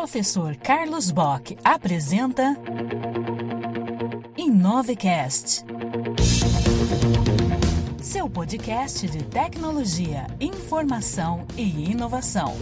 Professor Carlos Bock apresenta Inovecast. Seu podcast de tecnologia, informação e inovação.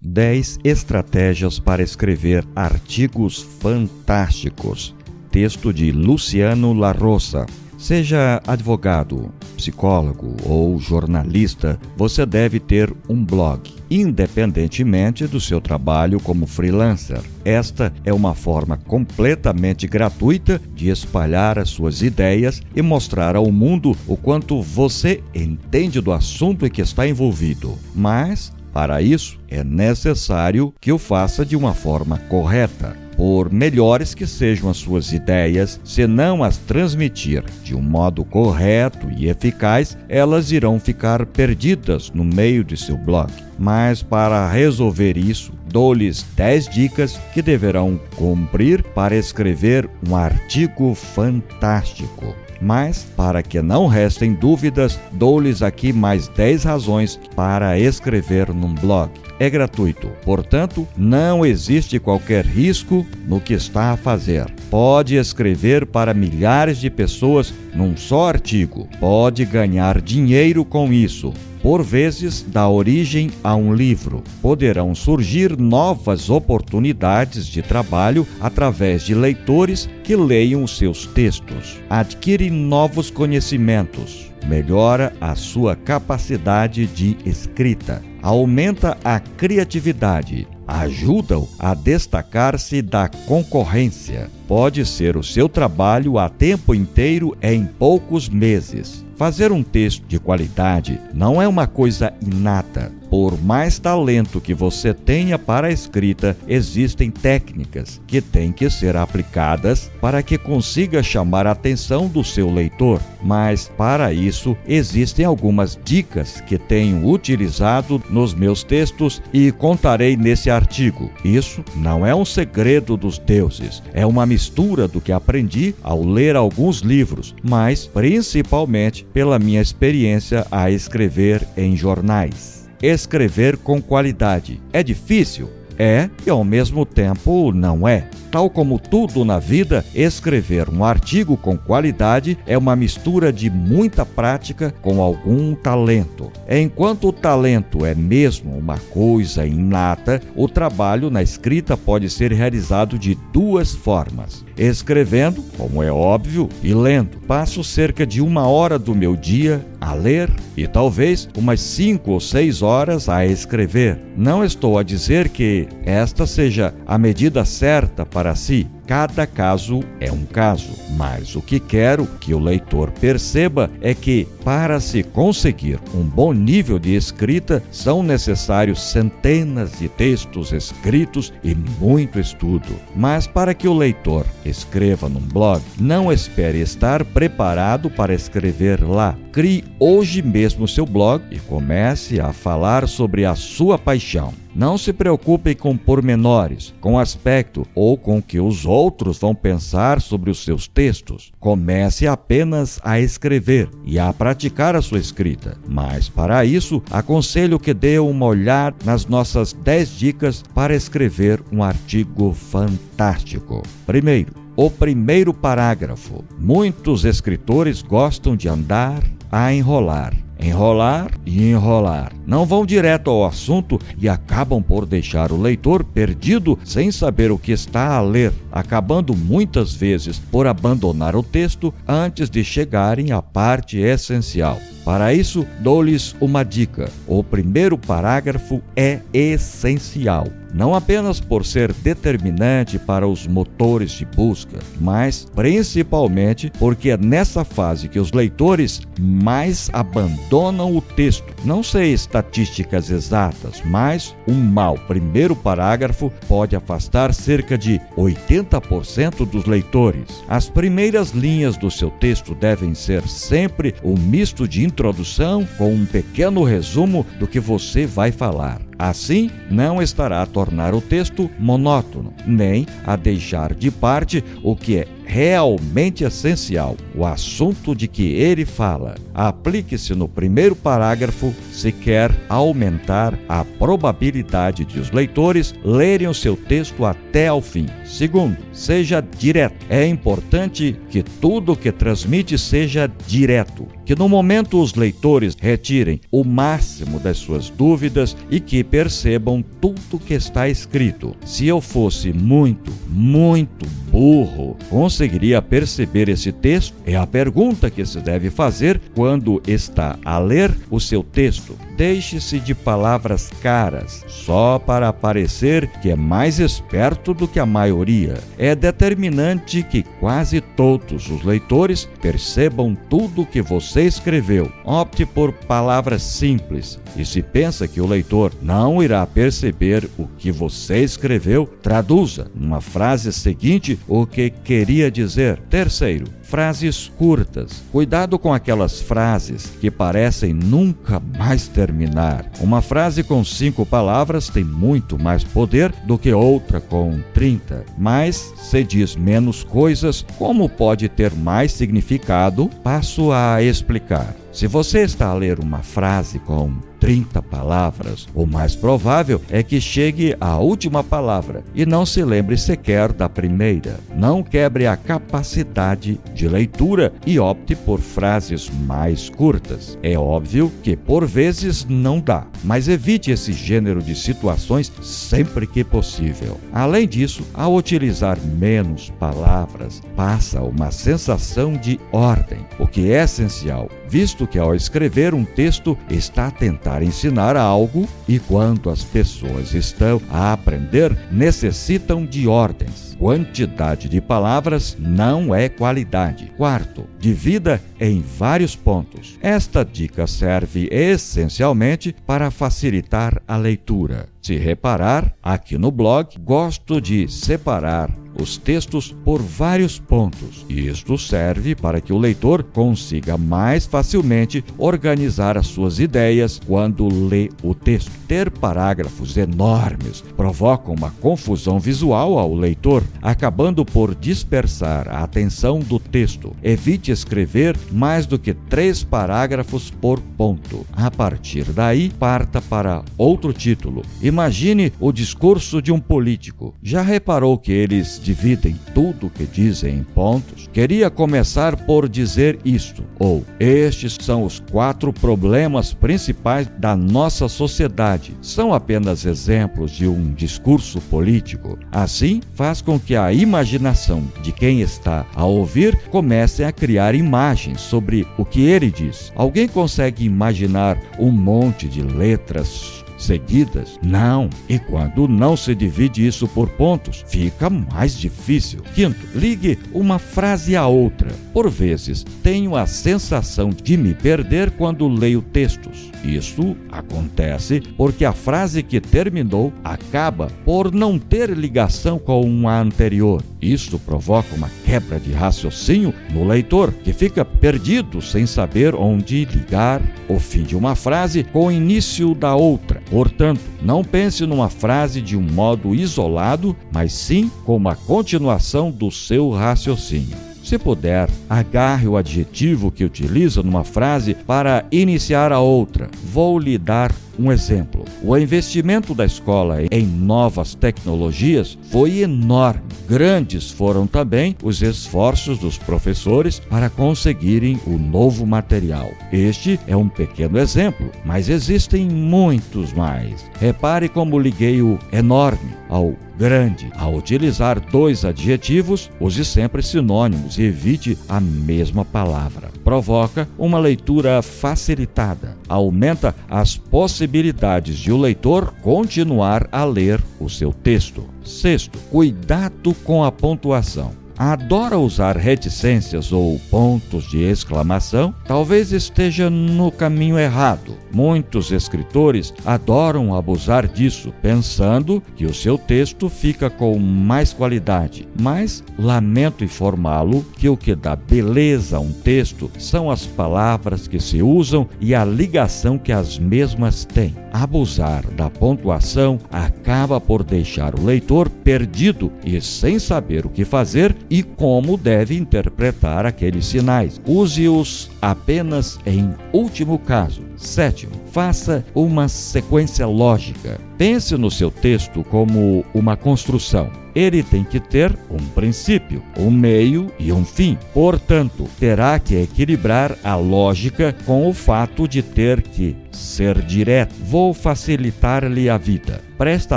Dez estratégias para escrever artigos fantásticos. Texto de Luciano Larrosa. Seja advogado, psicólogo ou jornalista, você deve ter um blog, independentemente do seu trabalho como freelancer. Esta é uma forma completamente gratuita de espalhar as suas ideias e mostrar ao mundo o quanto você entende do assunto em que está envolvido. Mas, para isso, é necessário que o faça de uma forma correta por melhores que sejam as suas ideias, se não as transmitir de um modo correto e eficaz, elas irão ficar perdidas no meio de seu blog. Mas para resolver isso, dou-lhes 10 dicas que deverão cumprir para escrever um artigo fantástico. Mas, para que não restem dúvidas, dou-lhes aqui mais 10 razões para escrever num blog é gratuito. Portanto, não existe qualquer risco no que está a fazer. Pode escrever para milhares de pessoas num só artigo. Pode ganhar dinheiro com isso por vezes dá origem a um livro. Poderão surgir novas oportunidades de trabalho através de leitores que leiam seus textos. Adquire novos conhecimentos melhora a sua capacidade de escrita, aumenta a criatividade, ajuda-o a destacar-se da concorrência. Pode ser o seu trabalho a tempo inteiro em poucos meses. Fazer um texto de qualidade não é uma coisa inata. Por mais talento que você tenha para a escrita, existem técnicas que têm que ser aplicadas para que consiga chamar a atenção do seu leitor. Mas, para isso, existem algumas dicas que tenho utilizado nos meus textos e contarei nesse artigo. Isso não é um segredo dos deuses, é uma mistura do que aprendi ao ler alguns livros, mas principalmente pela minha experiência a escrever em jornais. Escrever com qualidade é difícil? É, e ao mesmo tempo não é. Tal como tudo na vida, escrever um artigo com qualidade é uma mistura de muita prática com algum talento. Enquanto o talento é mesmo uma coisa inata, o trabalho na escrita pode ser realizado de duas formas: escrevendo, como é óbvio, e lendo. Passo cerca de uma hora do meu dia a ler e talvez umas cinco ou seis horas a escrever. Não estou a dizer que esta seja a medida certa para si. Cada caso é um caso, mas o que quero que o leitor perceba é que, para se conseguir um bom nível de escrita, são necessários centenas de textos escritos e muito estudo. Mas para que o leitor escreva num blog, não espere estar preparado para escrever lá. Crie hoje mesmo seu blog e comece a falar sobre a sua paixão. Não se preocupe com pormenores, com aspecto ou com o que os outros vão pensar sobre os seus textos. Comece apenas a escrever e a praticar a sua escrita. Mas para isso, aconselho que dê uma olhada nas nossas 10 dicas para escrever um artigo fantástico. Primeiro, o primeiro parágrafo. Muitos escritores gostam de andar a enrolar enrolar e enrolar. Não vão direto ao assunto e acabam por deixar o leitor perdido sem saber o que está a ler, acabando muitas vezes por abandonar o texto antes de chegarem à parte essencial. Para isso, dou-lhes uma dica: o primeiro parágrafo é essencial não apenas por ser determinante para os motores de busca, mas principalmente porque é nessa fase que os leitores mais abandonam o texto. Não sei estatísticas exatas, mas um mau primeiro parágrafo pode afastar cerca de 80% dos leitores. As primeiras linhas do seu texto devem ser sempre um misto de introdução com um pequeno resumo do que você vai falar. Assim, não estará a tornar o texto monótono, nem a deixar de parte o que é realmente essencial, o assunto de que ele fala, aplique-se no primeiro parágrafo se quer aumentar a probabilidade de os leitores lerem o seu texto até ao fim. Segundo, seja direto. É importante que tudo que transmite seja direto, que no momento os leitores retirem o máximo das suas dúvidas e que percebam tudo que está escrito. Se eu fosse muito, muito burro, conseguiria perceber esse texto? É a pergunta que se deve fazer quando está a ler o seu texto. Deixe-se de palavras caras, só para parecer que é mais esperto do que a maioria. É determinante que quase todos os leitores percebam tudo o que você escreveu. Opte por palavras simples. E se pensa que o leitor não irá perceber o que você escreveu, traduza numa frase seguinte o que queria dizer. Terceiro, frases curtas. Cuidado com aquelas frases que parecem nunca mais terminar. Uma frase com cinco palavras tem muito mais poder do que outra com 30. Mas se diz menos coisas, como pode ter mais significado? Passo a explicar. Se você está a ler uma frase com 30 palavras, o mais provável é que chegue à última palavra e não se lembre sequer da primeira. Não quebre a capacidade de leitura e opte por frases mais curtas. É óbvio que por vezes não dá, mas evite esse gênero de situações sempre que possível. Além disso, ao utilizar menos palavras, passa uma sensação de ordem, o que é essencial visto que ao escrever um texto está a tentar ensinar algo e quando as pessoas estão a aprender, necessitam de ordens. Quantidade de palavras não é qualidade. Quarto, divida em vários pontos. Esta dica serve essencialmente para facilitar a leitura. Se reparar, aqui no blog, gosto de separar os textos por vários pontos. Isto serve para que o leitor consiga mais facilmente organizar as suas ideias quando lê o texto. Ter parágrafos enormes provoca uma confusão visual ao leitor, acabando por dispersar a atenção do texto. Evite escrever mais do que três parágrafos por ponto. A partir daí, parta para outro título. Imagine o discurso de um político. Já reparou que eles dividem tudo o que dizem em pontos? Queria começar por dizer isto, ou estes são os quatro problemas principais da nossa sociedade. São apenas exemplos de um discurso político. Assim, faz com que a imaginação de quem está a ouvir comece a criar imagens sobre o que ele diz. Alguém consegue imaginar um monte de letras seguidas? Não. E quando não se divide isso por pontos, fica mais difícil. Quinto, ligue uma frase a outra. Por vezes, tenho a sensação de me perder quando leio textos. Isso acontece porque a frase que terminou acaba por não ter ligação com a anterior. Isso provoca uma quebra de raciocínio no leitor, que fica perdido sem saber onde ligar o fim de uma frase com o início da outra. Portanto, não pense numa frase de um modo isolado, mas sim como a continuação do seu raciocínio. Se puder, agarre o adjetivo que utiliza numa frase para iniciar a outra. Vou lhe dar um exemplo: o investimento da escola em novas tecnologias foi enorme. Grandes foram também os esforços dos professores para conseguirem o novo material. Este é um pequeno exemplo, mas existem muitos mais. Repare como liguei o enorme ao grande. Ao utilizar dois adjetivos, use sempre sinônimos e evite a mesma palavra. Provoca uma leitura facilitada, aumenta as possibilidades de o leitor continuar a ler o seu texto. Sexto, cuidado com a pontuação adora usar reticências ou pontos de exclamação, talvez esteja no caminho errado. Muitos escritores adoram abusar disso, pensando que o seu texto fica com mais qualidade. Mas lamento informá-lo que o que dá beleza a um texto são as palavras que se usam e a ligação que as mesmas têm. Abusar da pontuação acaba por deixar o leitor perdido e sem saber o que fazer e como deve interpretar aqueles sinais. Use-os apenas em último caso. Sétimo, faça uma sequência lógica. Pense no seu texto como uma construção. Ele tem que ter um princípio, um meio e um fim. Portanto, terá que equilibrar a lógica com o fato de ter que ser direto. Vou facilitar-lhe a vida. Presta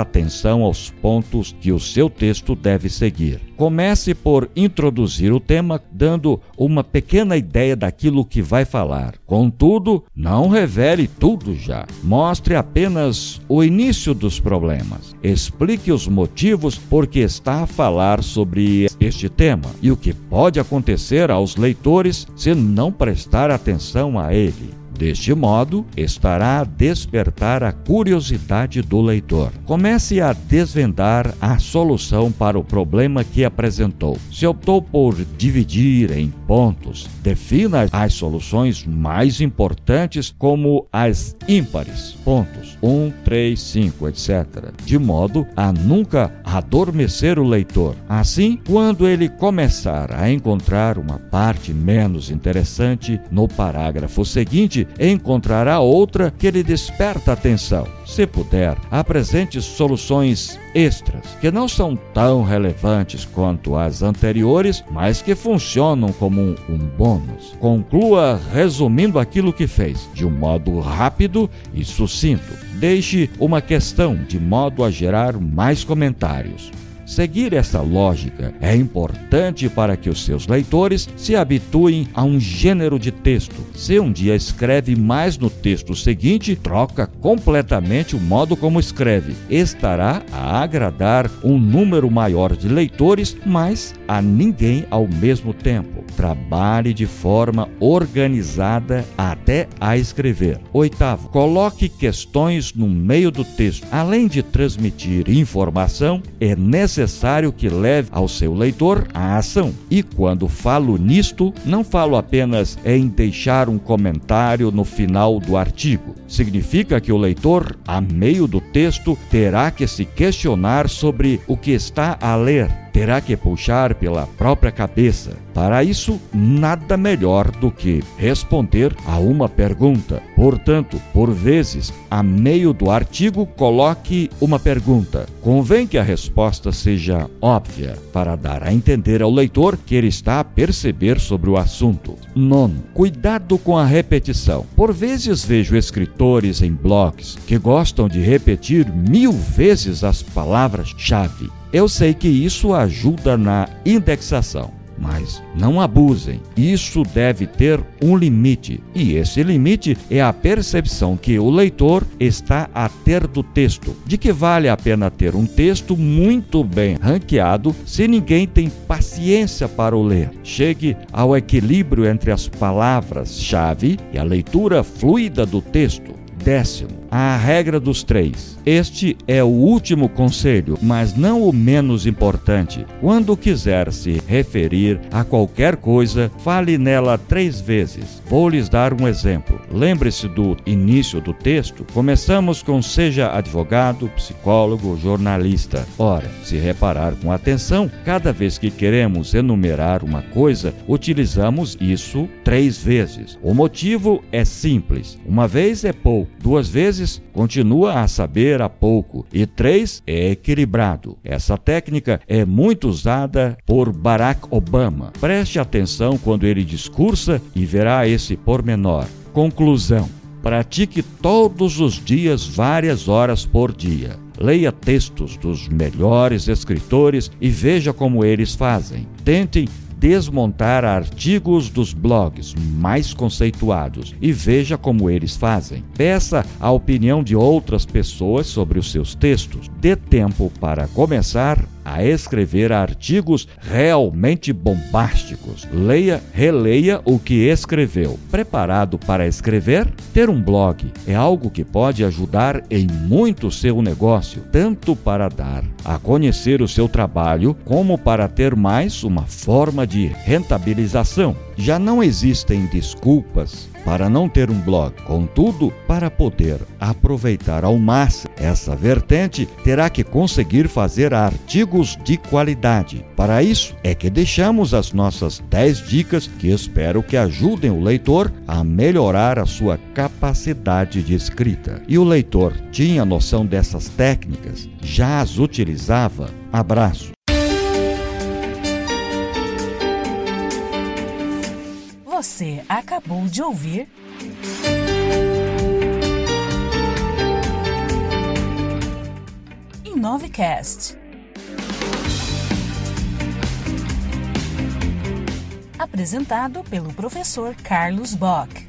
atenção aos pontos que o seu texto deve seguir. Comece por introduzir o tema, dando uma pequena ideia daquilo que vai falar. Contudo, não revele tudo já. Mostre apenas o início dos problemas. Explique os motivos por que está a falar sobre este tema e o que pode acontecer aos leitores se não prestar atenção a ele. Deste modo, estará a despertar a curiosidade do leitor. Comece a desvendar a solução para o problema que apresentou. Se optou por dividir em pontos, defina as soluções mais importantes como as ímpares, pontos 1, 3, 5, etc., de modo a nunca adormecer o leitor. Assim, quando ele começar a encontrar uma parte menos interessante no parágrafo seguinte, encontrará outra que lhe desperta atenção. Se puder, apresente soluções extras, que não são tão relevantes quanto as anteriores, mas que funcionam como um, um bônus. Conclua resumindo aquilo que fez, de um modo rápido e sucinto. Deixe uma questão de modo a gerar mais comentários. Seguir essa lógica é importante para que os seus leitores se habituem a um gênero de texto. Se um dia escreve mais no texto seguinte, troca completamente o modo como escreve. Estará a agradar um número maior de leitores, mas a ninguém ao mesmo tempo. Trabalhe de forma organizada até a escrever. Oitavo, coloque questões no meio do texto. Além de transmitir informação, é necessário que leve ao seu leitor a ação. E quando falo nisto, não falo apenas em deixar um comentário no final do artigo. Significa que o leitor, a meio do texto, terá que se questionar sobre o que está a ler terá que puxar pela própria cabeça. Para isso, nada melhor do que responder a uma pergunta. Portanto, por vezes, a meio do artigo, coloque uma pergunta. Convém que a resposta seja óbvia, para dar a entender ao leitor que ele está a perceber sobre o assunto. Nono, cuidado com a repetição. Por vezes vejo escritores em blogs que gostam de repetir mil vezes as palavras-chave. Eu sei que isso ajuda na indexação, mas não abusem. Isso deve ter um limite, e esse limite é a percepção que o leitor está a ter do texto, de que vale a pena ter um texto muito bem ranqueado se ninguém tem paciência para o ler. Chegue ao equilíbrio entre as palavras-chave e a leitura fluida do texto. Décimo, a regra dos três. Este é o último conselho, mas não o menos importante. Quando quiser se referir a qualquer coisa, fale nela três vezes. Vou lhes dar um exemplo. Lembre-se do início do texto. Começamos com seja advogado, psicólogo, jornalista. Ora, se reparar com atenção, cada vez que queremos enumerar uma coisa, utilizamos isso três vezes. O motivo é simples. Uma vez é pouco duas vezes, continua a saber há pouco, e três é equilibrado. Essa técnica é muito usada por Barack Obama. Preste atenção quando ele discursa e verá esse pormenor. Conclusão: pratique todos os dias várias horas por dia. Leia textos dos melhores escritores e veja como eles fazem. Tente desmontar artigos dos blogs mais conceituados e veja como eles fazem. Peça a opinião de outras pessoas sobre os seus textos. Dê tempo para começar a escrever artigos realmente bombásticos. Leia, releia o que escreveu. Preparado para escrever? Ter um blog é algo que pode ajudar em muito seu negócio, tanto para dar a conhecer o seu trabalho, como para ter mais uma forma de rentabilização. Já não existem desculpas para não ter um blog. Contudo, para poder aproveitar ao máximo essa vertente, terá que conseguir fazer artigos de qualidade. Para isso, é que deixamos as nossas 10 dicas que espero que ajudem o leitor a melhorar a sua capacidade de escrita. E o leitor tinha noção dessas técnicas? Já as utilizava? Abraço. Você acabou de ouvir. Inovecast. Apresentado pelo professor Carlos Bock.